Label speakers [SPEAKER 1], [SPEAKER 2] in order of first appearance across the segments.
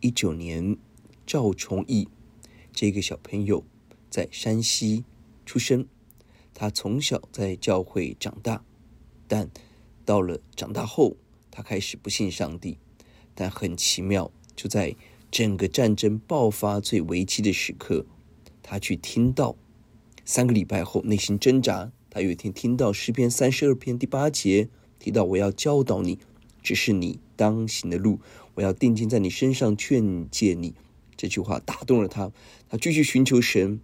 [SPEAKER 1] 一九年，赵崇义这个小朋友在山西出生，他从小在教会长大，但到了长大后，他开始不信上帝。但很奇妙，就在整个战争爆发最危机的时刻。他去听到，三个礼拜后内心挣扎。他有一天听到诗篇三十二篇第八节提到：“我要教导你，只是你当行的路；我要定睛在你身上，劝诫你。”这句话打动了他。他继续寻求神，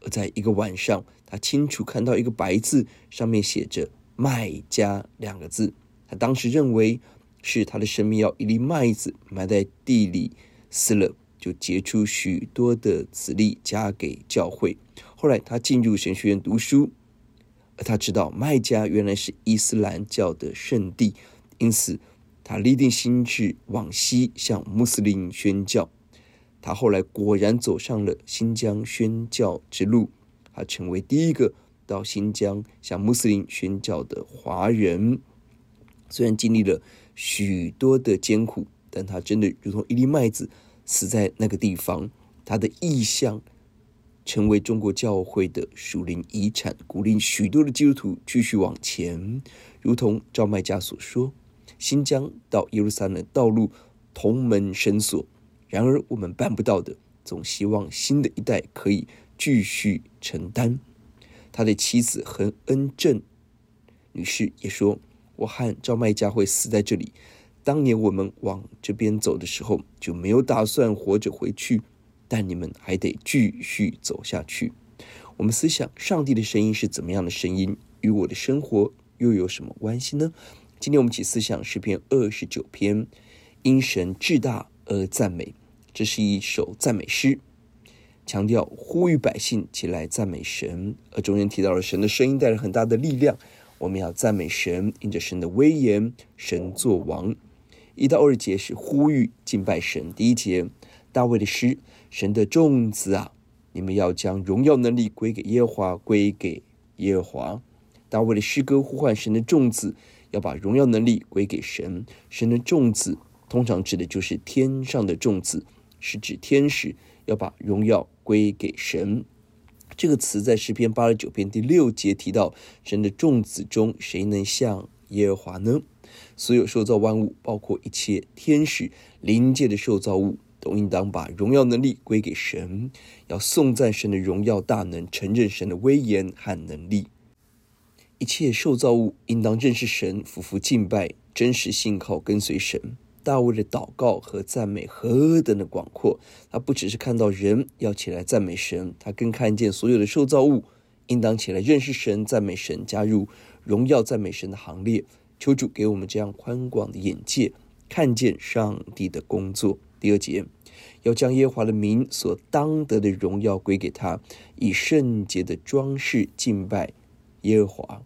[SPEAKER 1] 而在一个晚上，他清楚看到一个白字，上面写着“麦加”两个字。他当时认为是他的生命要一粒麦子埋在地里死了。就结出许多的子粒，加给教会。后来他进入神学院读书，而他知道麦加原来是伊斯兰教的圣地，因此他立定心志往西向穆斯林宣教。他后来果然走上了新疆宣教之路，他成为第一个到新疆向穆斯林宣教的华人。虽然经历了许多的艰苦，但他真的如同一粒麦子。死在那个地方，他的意向成为中国教会的属灵遗产，鼓励许多的基督徒继续往前。如同赵麦家所说：“新疆到耶路撒冷道路同门深锁，然而我们办不到的，总希望新的一代可以继续承担。”他的妻子恒恩正女士也说：“我和赵麦家会死在这里。”当年我们往这边走的时候，就没有打算活着回去，但你们还得继续走下去。我们思想上帝的声音是怎么样的声音，与我的生活又有什么关系呢？今天我们起思想诗篇二十九篇，因神至大而赞美。这是一首赞美诗，强调呼吁百姓起来赞美神，而中间提到了神的声音带来很大的力量。我们要赞美神，因着神的威严，神作王。一到二节是呼吁敬拜神。第一节，大卫的诗：神的众子啊，你们要将荣耀能力归给耶和华，归给耶和华。大卫的诗歌呼唤神的众子，要把荣耀能力归给神。神的众子通常指的就是天上的众子，是指天使要把荣耀归给神。这个词在诗篇八十九篇第六节提到，神的众子中谁能像耶和华呢？所有受造万物，包括一切天使、灵界的受造物，都应当把荣耀能力归给神，要颂赞神的荣耀大能，承认神的威严和能力。一切受造物应当认识神，俯伏敬拜，真实信靠跟随神。大卫的祷告和赞美何等的广阔！他不只是看到人要起来赞美神，他更看见所有的受造物应当起来认识神、赞美神，加入荣耀赞美神的行列。求主给我们这样宽广的眼界，看见上帝的工作。第二节，要将耶和华的名所当得的荣耀归给他，以圣洁的装饰敬拜耶和华。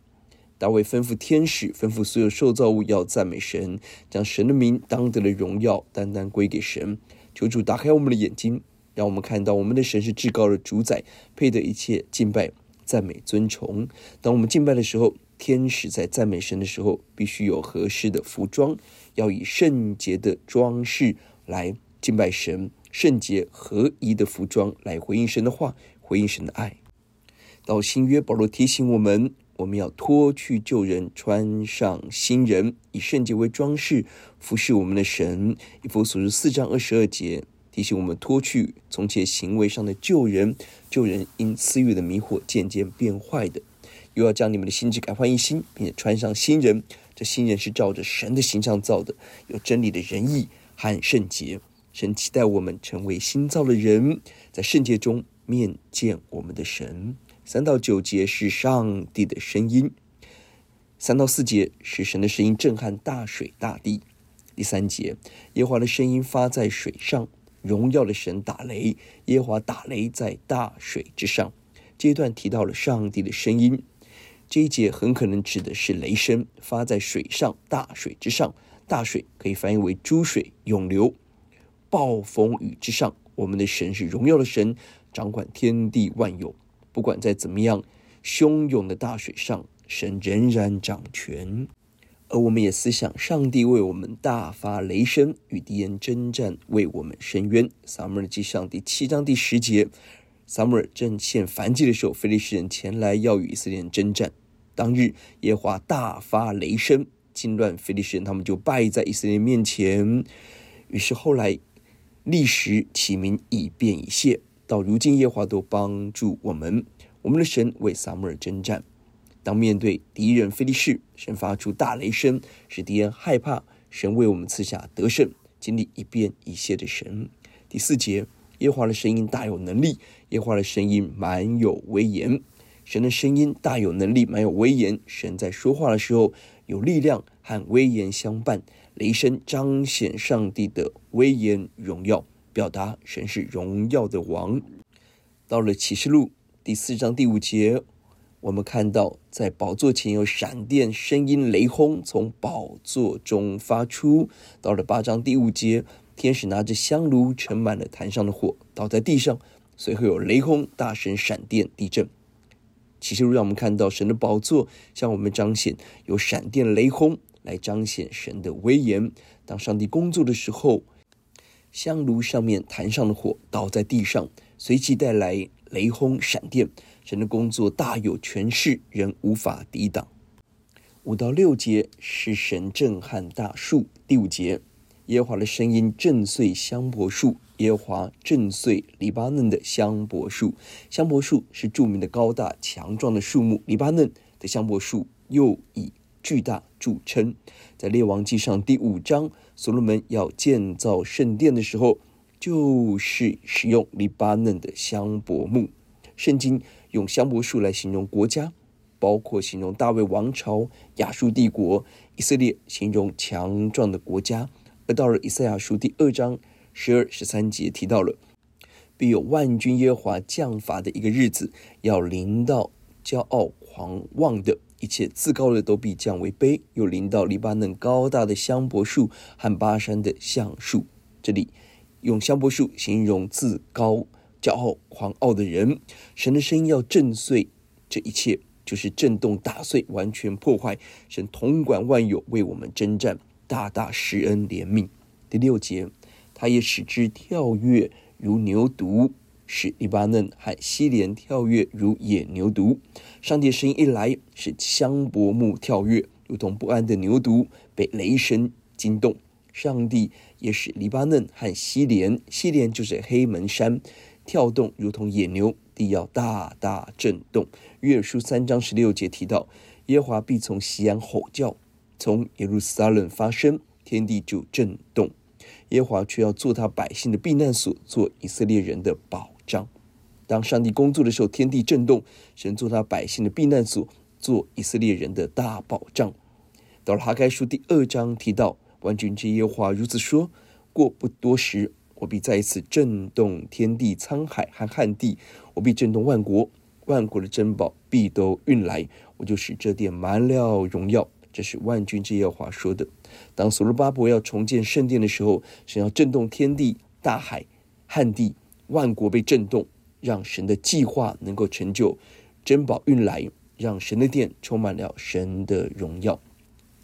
[SPEAKER 1] 大卫吩咐天使，吩咐所有受造物要赞美神，将神的名当得的荣耀单单归给神。求主打开我们的眼睛，让我们看到我们的神是至高的主宰，配得一切敬拜、赞美、尊崇。当我们敬拜的时候，天使在赞美神的时候，必须有合适的服装，要以圣洁的装饰来敬拜神，圣洁合宜的服装来回应神的话，回应神的爱。到新约，保罗提醒我们，我们要脱去旧人，穿上新人，以圣洁为装饰，服侍我们的神。以弗所书四章二十二节提醒我们脱去从前行为上的旧人，旧人因私欲的迷惑渐渐变坏的，又要将你们的心智改换一新，并且穿上新人。这新人是照着神的形象造的，有真理的仁义和圣洁。神期待我们成为新造的人，在圣洁中面见我们的神。三到九节是上帝的声音，三到四节是神的声音震撼大水大地。第三节，耶和华的声音发在水上，荣耀的神打雷，耶和华打雷在大水之上。这一段提到了上帝的声音，这一节很可能指的是雷声发在水上，大水之上。大水可以翻译为诸水涌流，暴风雨之上。我们的神是荣耀的神，掌管天地万有。不管在怎么样汹涌的大水上，神仍然掌权。而我们也思想，上帝为我们大发雷声，与敌人征战，为我们伸冤。撒母耳记上第七章第十节，撒母耳正献燔祭的时候，非利士人前来要与以色列人争战。当日耶华大发雷声，惊乱非利士人，他们就败在以色列人面前。于是后来立时起名以便以谢。到如今，耶和华都帮助我们。我们的神为撒母耳征战。当面对敌人非利士，神发出大雷声，使敌人害怕。神为我们赐下得胜，经历一变一谢的神。第四节，耶和华的声音大有能力，耶和华的声音满有威严。神的声音大有能力，满有威严。神在说话的时候，有力量和威严相伴。雷声彰显上帝的威严荣耀。表达神是荣耀的王。到了启示录第四章第五节，我们看到在宝座前有闪电、声音、雷轰从宝座中发出。到了八章第五节，天使拿着香炉盛满了坛上的火，倒在地上，随后有雷轰、大声闪电、地震。启示录让我们看到神的宝座向我们彰显，有闪电、雷轰来彰显神的威严。当上帝工作的时候。香炉上面坛上的火倒在地上，随即带来雷轰闪电。神的工作大有权势，人无法抵挡。五到六节是神震撼大树。第五节，耶和华的声音震碎香柏树。耶和华震碎黎巴嫩的香柏树。香柏树是著名的高大强壮的树木。黎巴嫩的香柏树又以巨大著称。在列王记上第五章。所罗门要建造圣殿的时候，就是使用黎巴嫩的香柏木。圣经用香柏树来形容国家，包括形容大卫王朝、亚述帝国、以色列，形容强壮的国家。而到了以赛亚书第二章十二、十三节，提到了必有万军耶和华降罚的一个日子，要临到骄傲狂妄的。一切自高的都必降为卑，又临到黎巴嫩高大的香柏树和巴山的橡树。这里用香柏树形容自高、骄傲、狂傲的人。神的声音要震碎这一切，就是震动、打碎、完全破坏。神统管万有，为我们征战，大大施恩怜悯。第六节，他也使之跳跃如牛犊。使黎巴嫩和西连跳跃如野牛犊，上帝的声音一来，使香柏木跳跃，如同不安的牛犊被雷声惊动。上帝也使黎巴嫩和西连，西连就是黑门山，跳动如同野牛，地要大大震动。约书三章十六节提到，耶和华必从西安吼叫，从耶路撒冷发声，天地就震动。耶和华却要做他百姓的避难所，做以色列人的保。当上帝工作的时候，天地震动；神做他百姓的避难所，做以色列人的大保障。到了哈该书第二章，提到万军之耶和华如此说：过不多时，我必再一次震动天地、沧海和旱地；我必震动万国，万国的珍宝必都运来，我就使这殿满了荣耀。这是万军之耶和华说的。当所罗巴伯要重建圣殿的时候，神要震动天地、大海、旱地。万国被震动，让神的计划能够成就，珍宝运来，让神的殿充满了神的荣耀。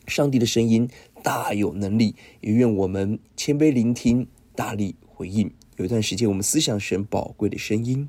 [SPEAKER 1] 上帝的声音大有能力，也愿我们谦卑聆听，大力回应。有一段时间，我们思想神宝贵的声音。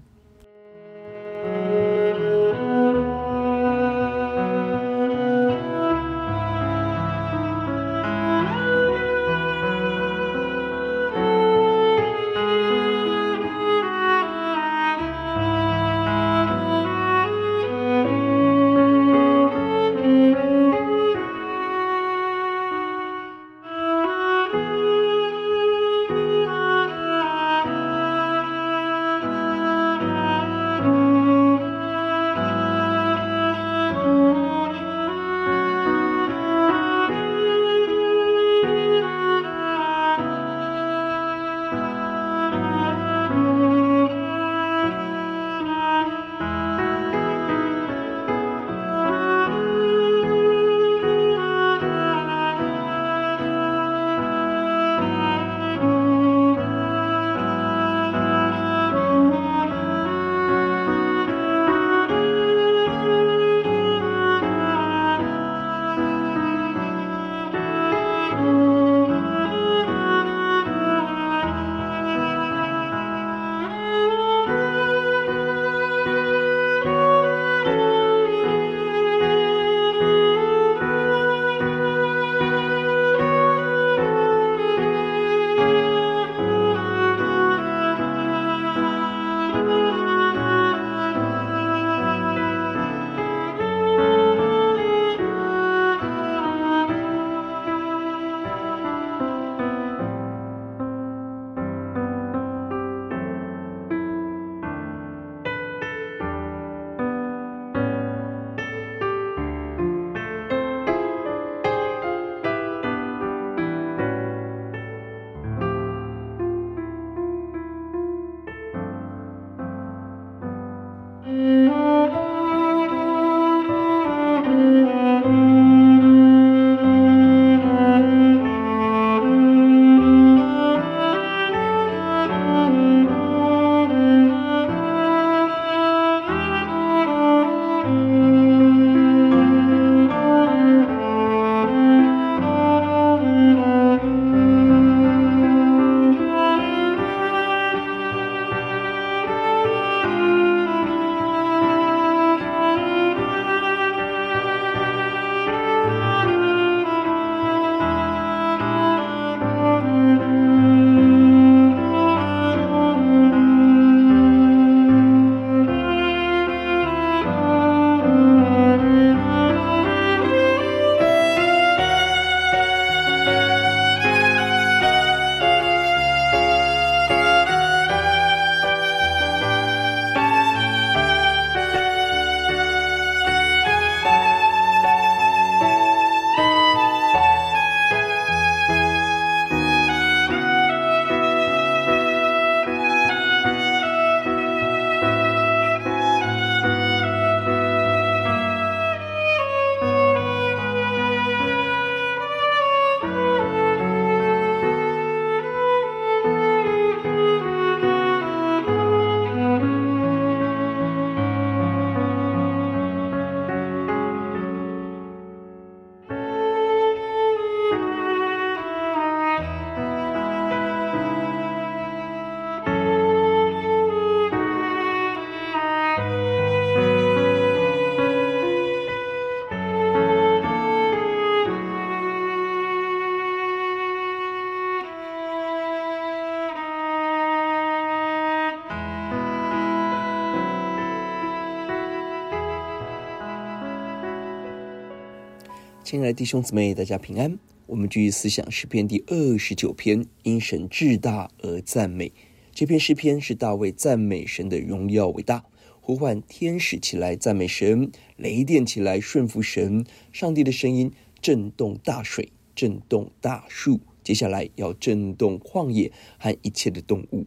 [SPEAKER 1] 亲爱的弟兄姊妹，大家平安。我们继续思想诗篇第二十九篇，因神至大而赞美。这篇诗篇是大卫赞美神的荣耀伟大，呼唤天使起来赞美神，雷电起来顺服神。上帝的声音震动大水，震动大树，接下来要震动旷野和一切的动物。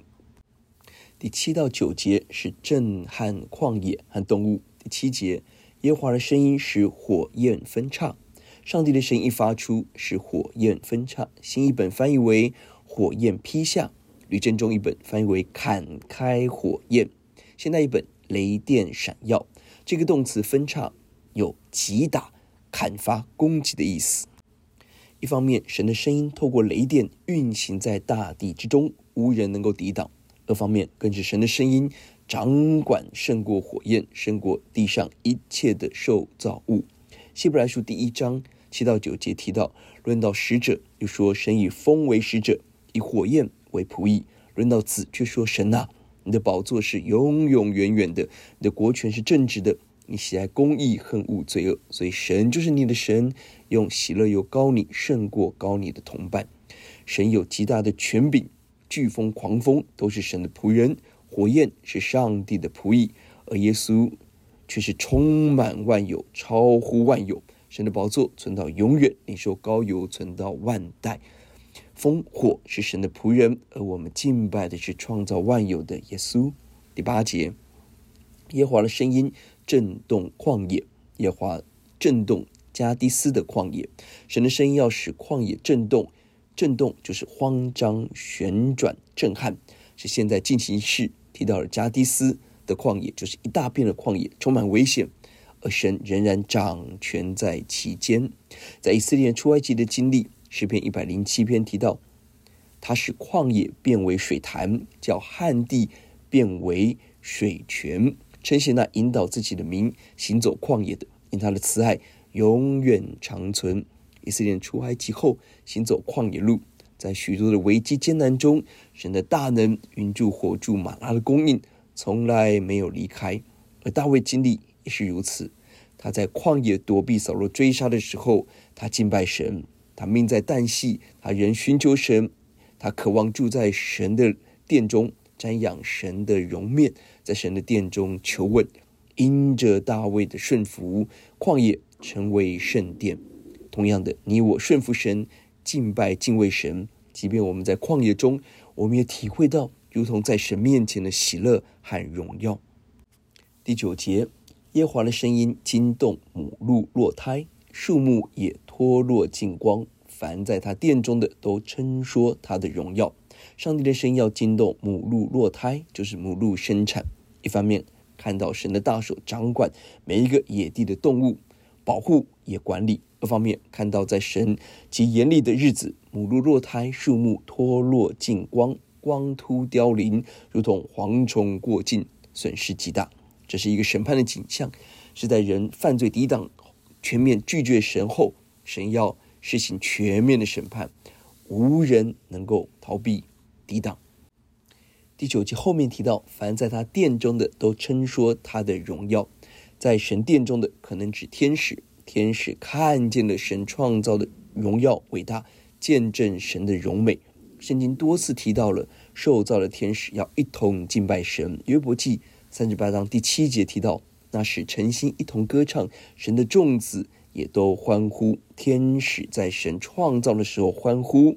[SPEAKER 1] 第七到九节是震撼旷野和动物。第七节，耶和华的声音使火焰分叉。上帝的声音一发出，使火焰分叉。新译本翻译为火焰劈下，吕振中译本翻译为砍开火焰。现代一本雷电闪耀。这个动词分叉有击打、砍伐、攻击的意思。一方面，神的声音透过雷电运行在大地之中，无人能够抵挡。各方面，更是神的声音掌管胜过火焰，胜过地上一切的受造物。希伯来书第一章七到九节提到，论到使者，又说神以风为使者，以火焰为仆役；论到子，却说神啊，你的宝座是永永远远的，你的国权是正直的，你喜爱公义，恨恶罪恶，所以神就是你的神，用喜乐油膏你，胜过高你的同伴。神有极大的权柄。飓风、狂风都是神的仆人，火焰是上帝的仆役，而耶稣却是充满万有、超乎万有。神的宝座存到永远，领受高油存到万代。烽、火是神的仆人，而我们敬拜的是创造万有的耶稣。第八节，耶华的声音震动旷野，耶华震动加低斯的旷野。神的声音要使旷野震动。震动就是慌张、旋转、震撼，是现在进行式。提到了加低斯的旷野，就是一大片的旷野，充满危险，而神仍然掌权在其间。在以色列出埃及的经历，诗篇一百零七篇提到，他使旷野变为水潭，叫旱地变为水泉，称谢那引导自己的民行走旷野的，因他的慈爱永远长存。以色列出埃及后，行走旷野路，在许多的危机艰难中，神的大能、云柱火柱、马拉的供应，从来没有离开。而大卫经历是如此，他在旷野躲避扫罗追杀的时候，他敬拜神，他命在旦夕，他仍寻求神，他渴望住在神的殿中，瞻仰神的容面，在神的殿中求问。因着大卫的顺服，旷野成为圣殿。同样的，你我顺服神、敬拜敬畏神，即便我们在旷野中，我们也体会到如同在神面前的喜乐和荣耀。第九节，耶华的声音惊动母鹿落胎，树木也脱落尽光，凡在他殿中的都称说他的荣耀。上帝的声音要惊动母鹿落胎，就是母鹿生产。一方面看到神的大手掌管每一个野地的动物，保护也管理。二方面看到，在神极严厉的日子，母鹿落胎，树木脱落尽光，光秃凋零，如同蝗虫过境，损失极大。这是一个审判的景象，是在人犯罪抵挡、全面拒绝神后，神要实行全面的审判，无人能够逃避抵挡。第九节后面提到，凡在他殿中的都称说他的荣耀，在神殿中的可能指天使。天使看见了神创造的荣耀伟大，见证神的荣美。圣经多次提到了受造的天使要一同敬拜神。约伯记三十八章第七节提到，那时诚心一同歌唱，神的众子也都欢呼。天使在神创造的时候欢呼。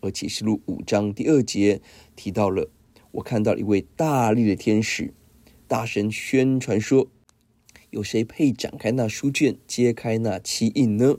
[SPEAKER 1] 而启示录五章第二节提到了，我看到一位大力的天使，大声宣传说。有谁配展开那书卷，揭开那七印呢？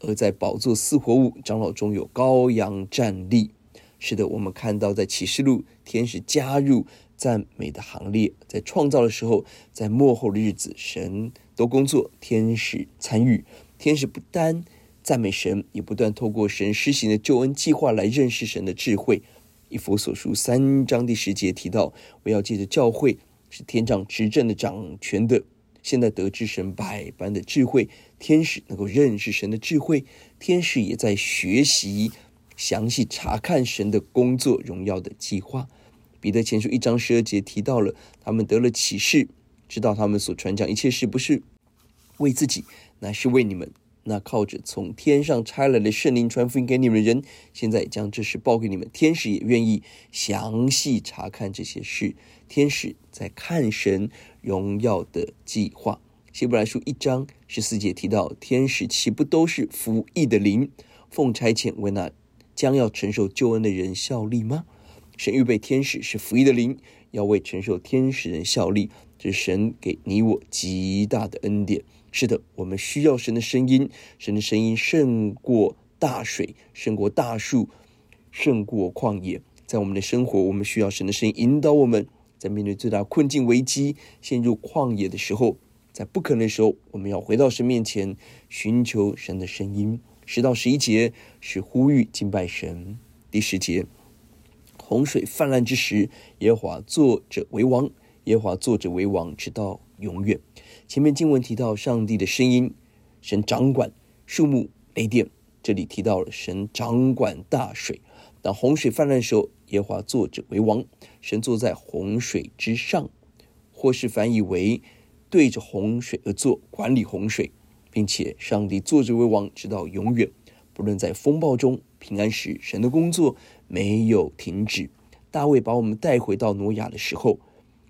[SPEAKER 1] 而在宝座四活物长老中有羔羊站立。是的，我们看到在启示录，天使加入赞美的行列。在创造的时候，在末后的日子，神都工作，天使参与。天使不单赞美神，也不断透过神施行的救恩计划来认识神的智慧。以弗所书三章第十节提到，我要借着教会，是天上执政的掌权的。现在得知神百般的智慧，天使能够认识神的智慧，天使也在学习详细查看神的工作荣耀的计划。彼得前书一章十二节提到了，他们得了启示，知道他们所传讲一切事不是为自己，乃是为你们，那靠着从天上差来的圣灵传福音给你们的人，现在将这事报给你们。天使也愿意详细查看这些事。天使在看神荣耀的计划。希伯来书一章十四节提到，天使岂不都是服役的灵，奉差遣为那将要承受救恩的人效力吗？神预备天使是服役的灵，要为承受天使人效力。这是神给你我极大的恩典。是的，我们需要神的声音，神的声音胜过大水，胜过大树，胜过旷野。在我们的生活，我们需要神的声音引导我们。在面对最大困境、危机、陷入旷野的时候，在不可能的时候，我们要回到神面前，寻求神的声音。十到十一节是呼吁敬拜神。第十节，洪水泛滥之时，耶和华坐着为王，耶和华坐着为王，直到永远。前面经文提到上帝的声音，神掌管树木、雷电。这里提到了神掌管大水。当洪水泛滥的时候，耶和华坐着为王，神坐在洪水之上，或是翻译为对着洪水而坐，管理洪水，并且上帝坐着为王，直到永远。不论在风暴中、平安时，神的工作没有停止。大卫把我们带回到挪亚的时候，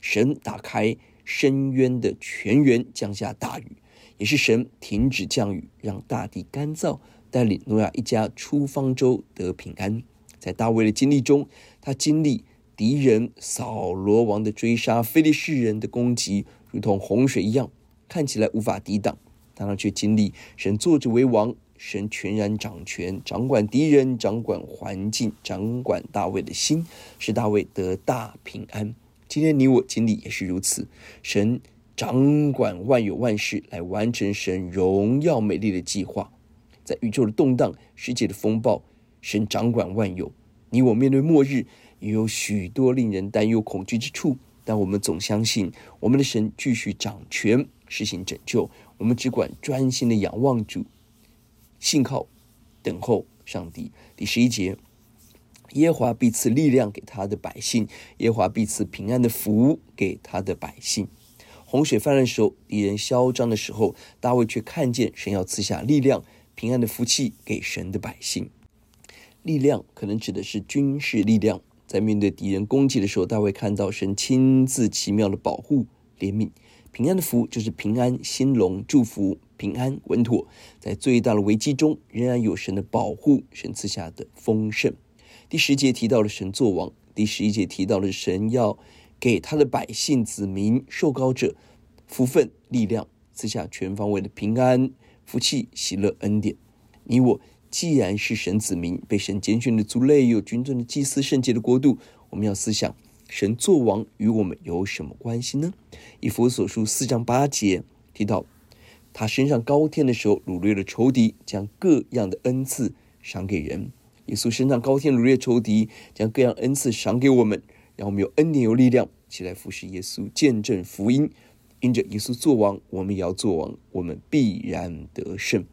[SPEAKER 1] 神打开。深渊的泉源降下大雨，也是神停止降雨，让大地干燥，带领挪亚一家出方舟得平安。在大卫的经历中，他经历敌人扫罗王的追杀，非利士人的攻击，如同洪水一样，看起来无法抵挡，但他却经历神坐着为王，神全然掌权，掌管敌人，掌管环境，掌管大卫的心，使大卫得大平安。今天你我经历也是如此，神掌管万有万事，来完成神荣耀美丽的计划。在宇宙的动荡、世界的风暴，神掌管万有。你我面对末日，也有许多令人担忧、恐惧之处，但我们总相信我们的神继续掌权，实行拯救。我们只管专心的仰望主，信靠、等候上帝。第十一节。耶和华必赐力量给他的百姓，耶和华必赐平安的福给他的百姓。洪水泛滥的时候，敌人嚣张的时候，大卫却看见神要赐下力量、平安的福气给神的百姓。力量可能指的是军事力量，在面对敌人攻击的时候，大卫看到神亲自奇妙的保护、怜悯。平安的福就是平安、兴隆、祝福、平安、稳妥。在最大的危机中，仍然有神的保护，神赐下的丰盛。第十节提到了神作王，第十一节提到了神要给他的百姓子民受膏者福分、力量，赐下全方位的平安、福气、喜乐、恩典。你我既然是神子民，被神拣选的族类，有君尊的祭司、圣洁的国度，我们要思想神作王与我们有什么关系呢？以弗所书四章八节提到，他升上高天的时候，掳掠了仇敌，将各样的恩赐赏给人。耶稣升上高天，掳掠仇敌，将各样恩赐赏给我们，让我们有恩典、有力量，起来服侍耶稣，见证福音。因着耶稣作王，我们也要作王，我们必然得胜。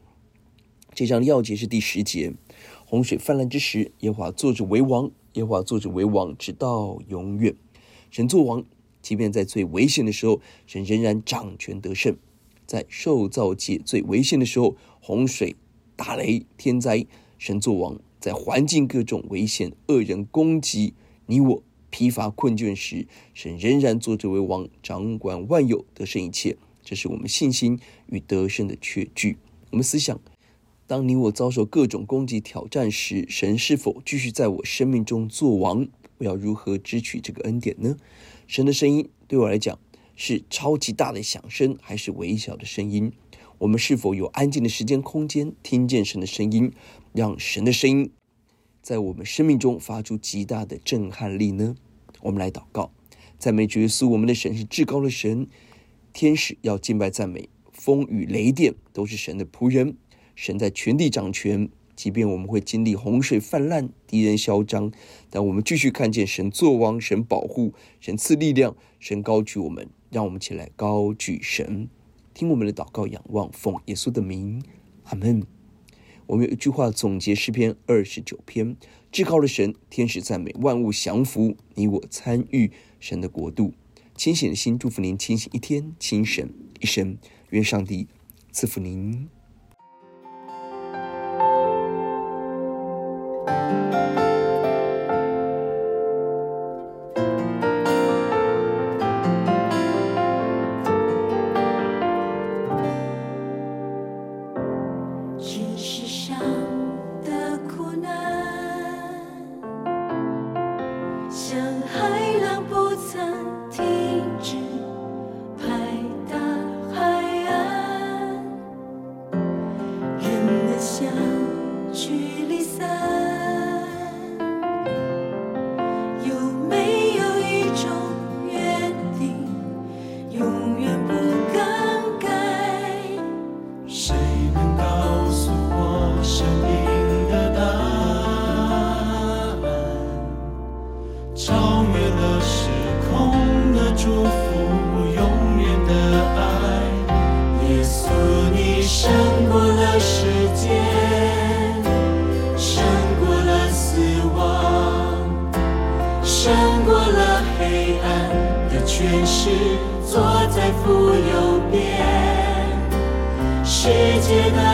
[SPEAKER 1] 这章要节是第十节：洪水泛滥之时，耶和华坐着为王，耶和华坐着为王，直到永远。神作王，即便在最危险的时候，神仍然掌权得胜。在受造界最危险的时候，洪水、打雷、天灾，神作王。在环境各种危险、恶人攻击你我、疲乏困倦时，神仍然坐着为王，掌管万有，得胜一切。这是我们信心与得胜的确据。我们思想：当你我遭受各种攻击挑战时，神是否继续在我生命中作王？我要如何支取这个恩典呢？神的声音对我来讲是超级大的响声，还是微小的声音？我们是否有安静的时间空间，听见神的声音，让神的声音在我们生命中发出极大的震撼力呢？我们来祷告，赞美主耶稣，我们的神是至高的神，天使要敬拜赞美，风雨雷电都是神的仆人，神在全地掌权。即便我们会经历洪水泛滥、敌人嚣张，但我们继续看见神作王、神保护、神赐力量、神高举我们，让我们起来高举神。听我们的祷告，仰望奉耶稣的名，阿门。我们有一句话总结诗篇二十九篇：至高的神，天使赞美，万物降服，你我参与神的国度。清醒的心，祝福您清醒一天，清醒一生。愿上帝赐福您。
[SPEAKER 2] 是坐在府右边世界的